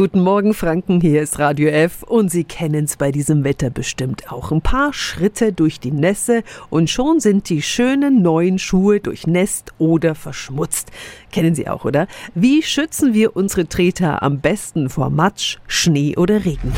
Guten Morgen, Franken. Hier ist Radio F und Sie kennen es bei diesem Wetter bestimmt auch. Ein paar Schritte durch die Nässe und schon sind die schönen neuen Schuhe durchnässt oder verschmutzt. Kennen Sie auch, oder? Wie schützen wir unsere Treter am besten vor Matsch, Schnee oder Regen?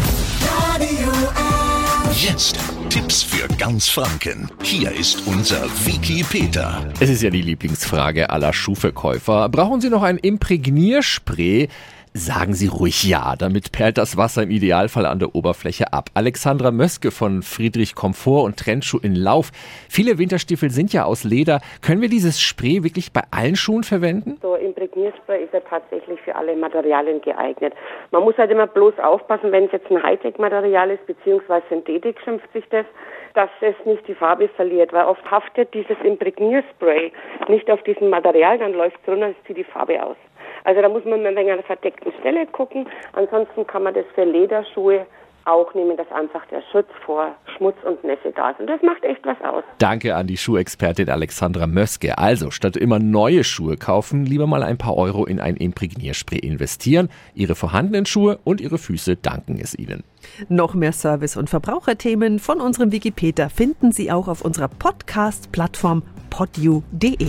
Radio F. Jetzt Tipps für ganz Franken. Hier ist unser Wiki Peter. Es ist ja die Lieblingsfrage aller Schuhverkäufer. Brauchen Sie noch ein Imprägnierspray? Sagen Sie ruhig ja, damit perlt das Wasser im Idealfall an der Oberfläche ab. Alexandra Möske von Friedrich Komfort und Trendschuh in Lauf. Viele Winterstiefel sind ja aus Leder. Können wir dieses Spray wirklich bei allen Schuhen verwenden? So Imprägnierspray ist ja tatsächlich für alle Materialien geeignet. Man muss halt immer bloß aufpassen, wenn es jetzt ein Hightech-Material ist, beziehungsweise Synthetik schimpft sich das, dass es nicht die Farbe verliert, weil oft haftet dieses Imprägnierspray nicht auf diesem Material, dann läuft es runter und zieht die Farbe aus. Also da muss man ein wenig an der verdeckten Stelle gucken. Ansonsten kann man das für Lederschuhe auch nehmen, dass einfach der Schutz vor Schmutz und Nässe da ist. Und das macht echt was aus. Danke an die Schuhexpertin Alexandra Möske. Also, statt immer neue Schuhe kaufen, lieber mal ein paar Euro in ein Imprägnierspray investieren. Ihre vorhandenen Schuhe und Ihre Füße danken es Ihnen. Noch mehr Service- und Verbraucherthemen von unserem Wikipedia finden Sie auch auf unserer Podcast-Plattform podu.de.